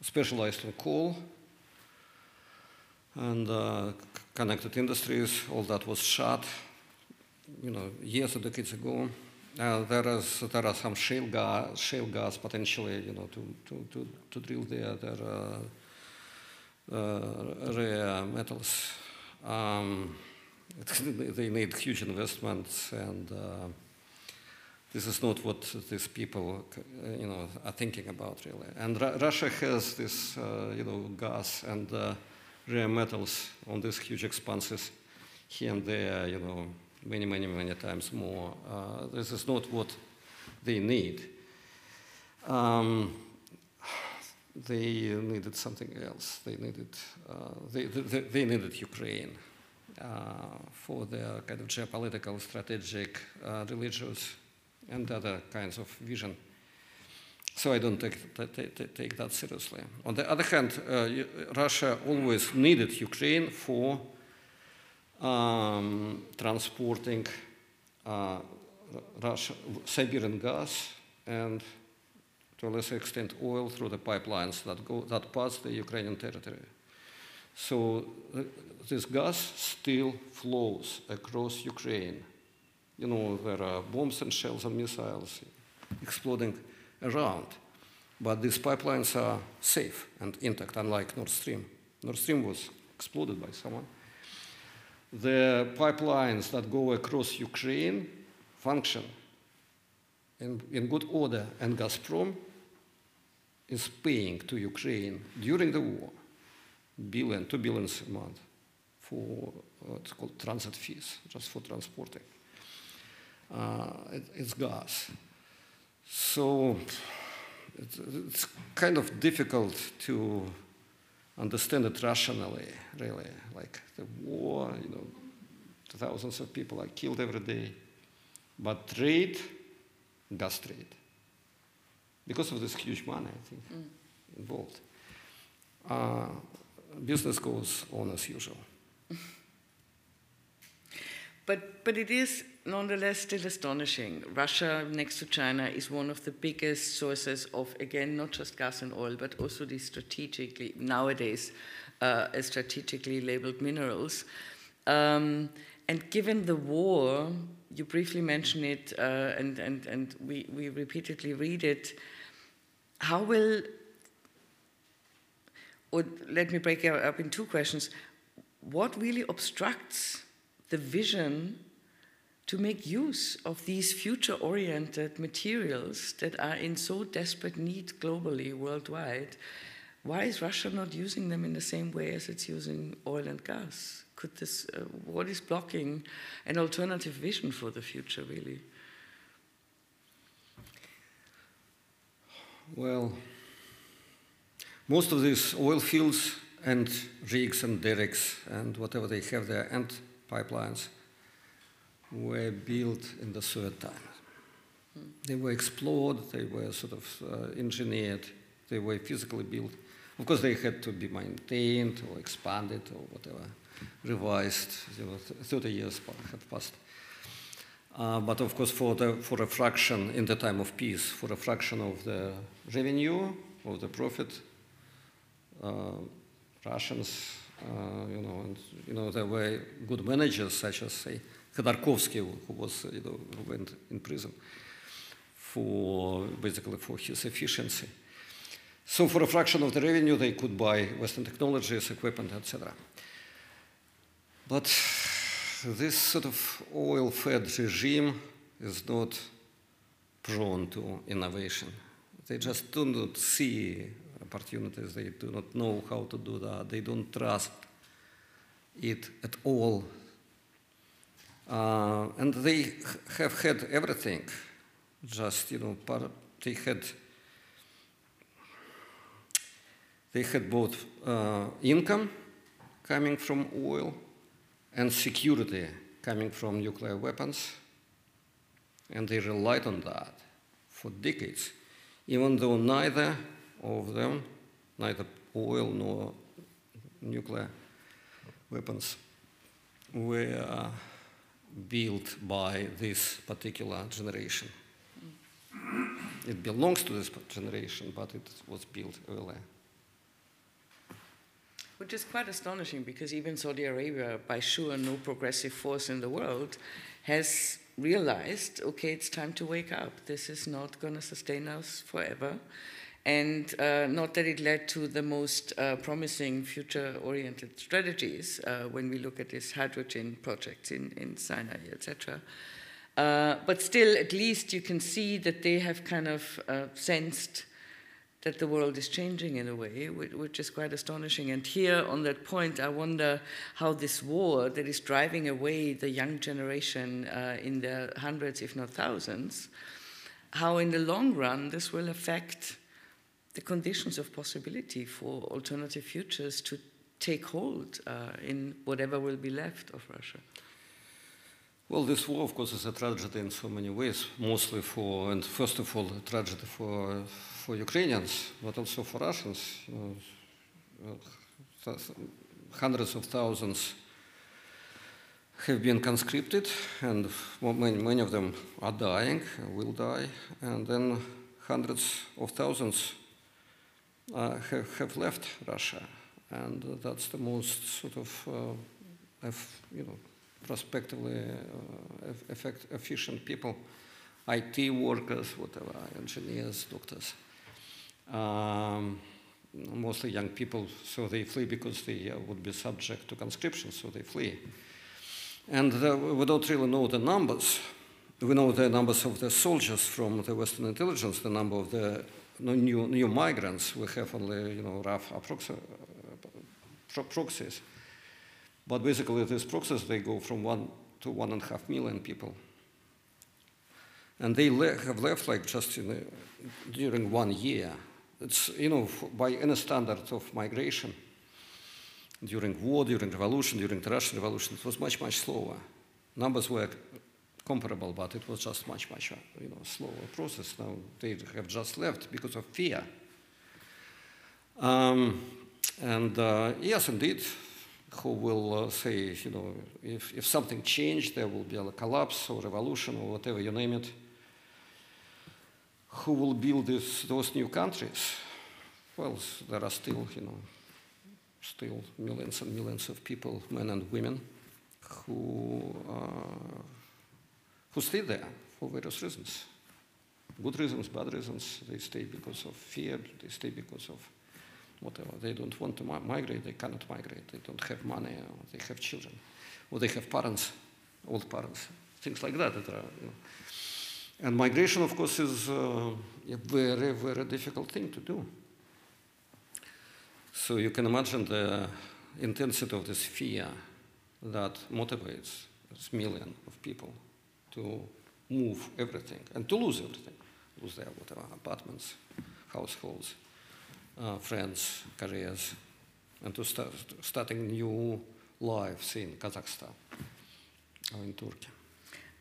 specialized in coal and uh, connected industries. All that was shut, you know, years or decades ago. Uh, there is there are some shale gas, shale gas potentially, you know, to to to, to drill there. There are uh, rare metals. Um, they need huge investments and uh, this is not what these people, you know, are thinking about really. And Russia has this, uh, you know, gas and uh, rare metals on these huge expanses here and there, you know, many, many, many times more. Uh, this is not what they need. Um, they needed something else. They needed, uh, they, they, they, needed Ukraine uh, for their kind of geopolitical, strategic, uh, religious, and other kinds of vision. So I don't take, take, take that seriously. On the other hand, uh, Russia always needed Ukraine for um, transporting uh, Russia, Siberian gas and to a lesser extent oil through the pipelines that, go, that pass the Ukrainian territory. So uh, this gas still flows across Ukraine. You know, there are uh, bombs and shells and missiles exploding around. But these pipelines are safe and intact, unlike Nord Stream. Nord Stream was exploded by someone. The pipelines that go across Ukraine function in, in good order, and Gazprom is paying to Ukraine during the war billion, two billions a month for uh, what's called transit fees, just for transporting. Uh, it, it's gas. So it's, it's, kind of difficult to understand it rationally, really. Like the war, you know, thousands of people are killed every day. But trade, gas trade, because of this huge money, I think, mm. involved, uh, business goes on as usual. But, but it is nonetheless still astonishing. Russia, next to China, is one of the biggest sources of, again, not just gas and oil, but also these strategically, nowadays, uh, strategically labeled minerals. Um, and given the war, you briefly mentioned it, uh, and, and, and we, we repeatedly read it, how will, or let me break it up in two questions. What really obstructs the vision to make use of these future oriented materials that are in so desperate need globally, worldwide? Why is Russia not using them in the same way as it's using oil and gas? Could this, uh, what is blocking an alternative vision for the future, really? Well, most of these oil fields and rigs and derricks and whatever they have there and pipelines were built in the third time. They were explored, they were sort of uh, engineered, they were physically built. Of course, they had to be maintained or expanded or whatever, revised. You know, 30 years have passed. Uh, but of course, for, the, for a fraction in the time of peace, for a fraction of the revenue, of the profit, uh, Russians uh, you know, and you know there were good managers such as say Khodorkovsky, who was you know who went in prison for basically for his efficiency. So for a fraction of the revenue, they could buy Western technologies, equipment, etc. But this sort of oil-fed regime is not prone to innovation. They just do not see opportunities. They do not know how to do that. They don't trust it at all. Uh, and they have had everything. Just, you know, they had they had both uh, income coming from oil and security coming from nuclear weapons, and they relied on that for decades, even though neither of them, neither oil nor nuclear weapons, were built by this particular generation. It belongs to this generation, but it was built earlier. Which is quite astonishing because even Saudi Arabia, by sure no progressive force in the world, has realized okay, it's time to wake up. This is not going to sustain us forever. And uh, not that it led to the most uh, promising future oriented strategies uh, when we look at these hydrogen projects in, in Sinai, etc. Uh, but still, at least you can see that they have kind of uh, sensed that the world is changing in a way, which is quite astonishing. And here, on that point, I wonder how this war that is driving away the young generation uh, in the hundreds, if not thousands, how in the long run this will affect the conditions of possibility for alternative futures to take hold uh, in whatever will be left of Russia. Well, this war, of course, is a tragedy in so many ways, mostly for, and first of all, a tragedy for, for Ukrainians, but also for Russians. You know, hundreds of thousands have been conscripted, and many, many of them are dying, will die, and then hundreds of thousands uh, have, have left Russia, and that's the most sort of, uh, you know, prospectively uh, effect, efficient people, IT workers, whatever, engineers, doctors. Um, mostly young people, so they flee because they uh, would be subject to conscription, so they flee. And uh, we don't really know the numbers. We know the numbers of the soldiers from the Western intelligence, the number of the new, new migrants. We have only, you know, rough uh, proxies. But basically, these proxies, they go from one to one and a half million people. And they le- have left like just the, during one year. It's, you know, by any standard of migration, during war, during revolution, during the Russian Revolution, it was much, much slower. Numbers were comparable, but it was just much, much, you know, slower process. Now they have just left because of fear. Um, and uh, yes, indeed, who will uh, say, you know, if, if something changed, there will be a collapse or revolution or whatever you name it. Who will build this, those new countries? Well, there are still, you know, still millions and millions of people, men and women, who, uh, who stay there for various reasons. Good reasons, bad reasons. They stay because of fear, they stay because of whatever. They don't want to migrate, they cannot migrate. They don't have money, they have children, or they have parents, old parents, things like that. that are, you know. And migration, of course, is uh, a very, very difficult thing to do. So you can imagine the intensity of this fear that motivates this million of people to move everything and to lose everything, lose their whatever apartments, households, uh, friends, careers, and to start starting new lives in Kazakhstan or in Turkey.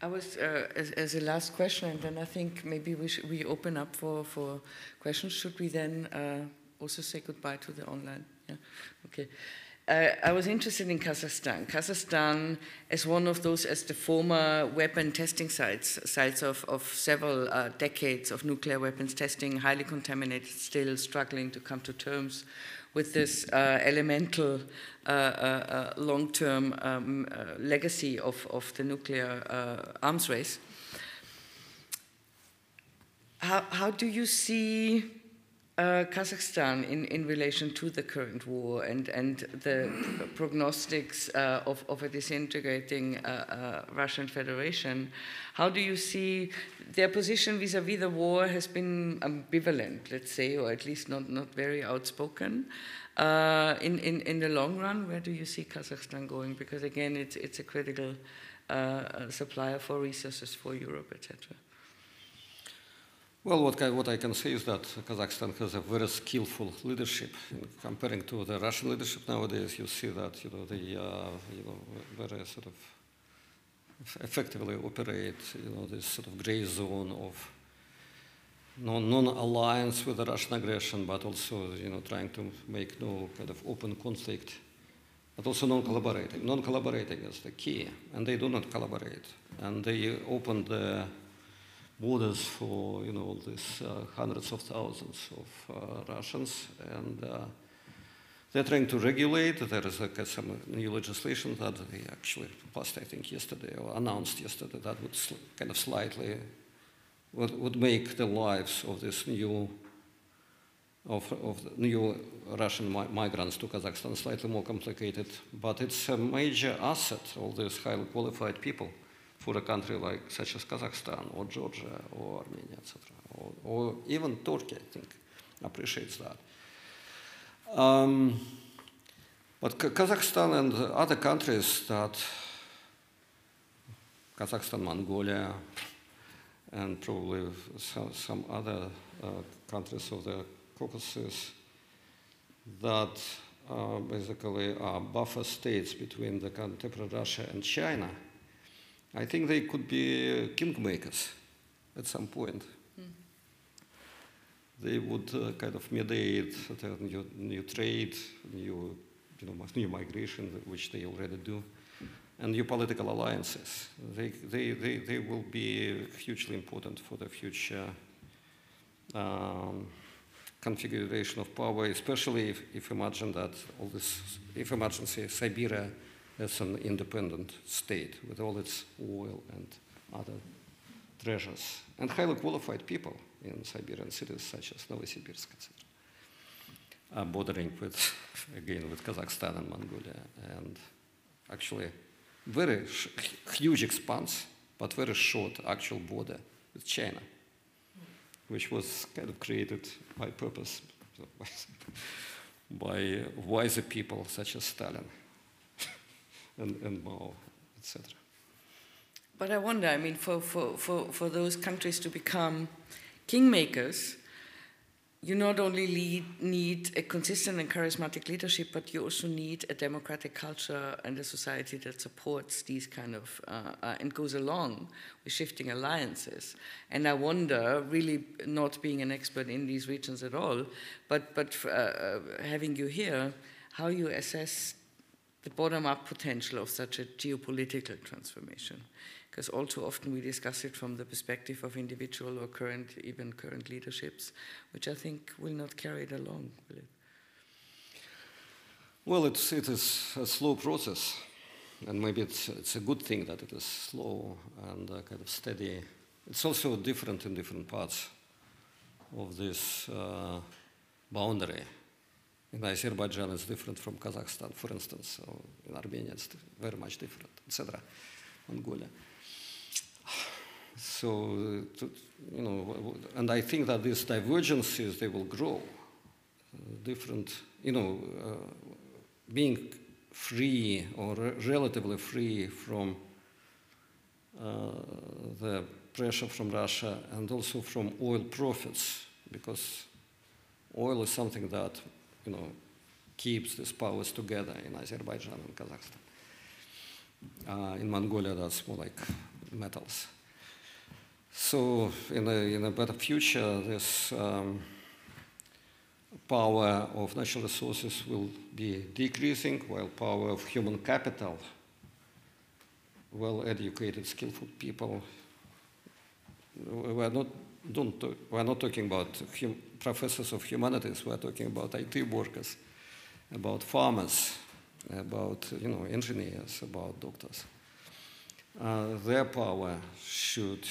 I was uh, as, as, a last question, and then I think maybe we we open up for, for questions. Should we then uh, also say goodbye to the online? Yeah. Okay. Uh, I was interested in Kazakhstan. Kazakhstan is one of those, as the former weapon testing sites, sites of, of several uh, decades of nuclear weapons testing, highly contaminated, still struggling to come to terms with this uh, elemental uh, uh, uh, long term um, legacy of, of the nuclear arms race. How, how do you see uh, Kazakhstan in, in relation to the current war and, and the prognostics uh, of, of a disintegrating uh, uh, Russian Federation, how do you see their position vis a vis the war has been ambivalent, let's say, or at least not, not very outspoken? Uh, in, in, in the long run, where do you see Kazakhstan going? Because again, it's, it's a critical uh, supplier for resources for Europe, etc. Well, what, I, what I can say is that Kazakhstan has a very skillful leadership. In comparing to the Russian leadership nowadays, you see that you know they uh, you know very sort of effectively operate you know this sort of gray zone of non-alliance with the Russian aggression, but also you know trying to make no kind of open conflict, but also non-collaborating. Non-collaborating is the key, and they do not collaborate, and they open the borders for you know these uh, hundreds of thousands of uh, Russians, and uh, they're trying to regulate. There is some new legislation that they actually passed, I think, yesterday or announced yesterday that would kind of slightly would, would make the lives of this new of, of new Russian mi migrants to Kazakhstan slightly more complicated. But it's a major asset, all these highly qualified people for a country like such as Kazakhstan or Georgia or Armenia, etc., or, or, even Turkey, I think, appreciates that. Um, but Kazakhstan and other countries that Kazakhstan, Mongolia, and probably some, some other uh, countries of the Caucasus that uh, basically are buffer states between the contemporary Russia and China, I think they could be kingmakers at some point. Mm. They would uh, kind of mediate new, new trade, new, you know, new migration, which they already do and new political alliances. They, they, they, they will be hugely important for the future um, configuration of power, especially if, if imagine that all this, if imagine say Siberia as an independent state with all its oil and other treasures, and highly qualified people in Siberian cities such as Novosibirsk, etc. Uh, bordering with, again, with Kazakhstan and Mongolia, and actually very huge expanse, but very short actual border with China, which was kind of created by purpose by wiser people such as Stalin and, and Mao, etc. But I wonder, I mean, for, for, for, for those countries to become kingmakers, you not only lead, need a consistent and charismatic leadership, but you also need a democratic culture and a society that supports these kind of uh, uh, and goes along with shifting alliances. And I wonder, really not being an expert in these regions at all, but but uh, uh having you here, how you assess the bottom-up potential of such a geopolitical transformation because all too often we discuss it from the perspective of individual or current, even current leaderships, which I think will not carry it along, will it? Well, it's, it is a slow process, and maybe it's, it's a good thing that it is slow and uh, kind of steady. It's also different in different parts of this uh, boundary. In Azerbaijan, it's different from Kazakhstan, for instance. In Armenia, it's very much different, etc. Mongolia. So, to, you know, and I think that these divergences, they will grow. Uh, different, you know, uh, being free or re relatively free from uh, the pressure from Russia and also from oil profits, because oil is something that, you know, keeps these powers together in Azerbaijan and Kazakhstan. Uh, in Mongolia, that's more like metals. So in a, in a better future, this um, power of natural resources will be decreasing, while power of human capital, well-educated, skillful people, we're not, don't, we're not talking about hum, professors of humanities, we're talking about IT workers, about farmers, about you know, engineers, about doctors. Uh, their power should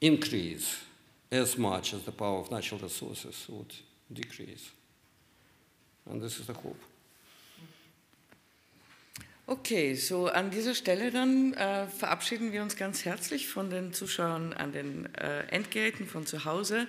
increase as much as the power of natural resources would decrease. And this is the hope. Okay, so an dieser Stelle dann äh, verabschieden wir uns ganz herzlich von den Zuschauern an den äh, Endgeräten von zu Hause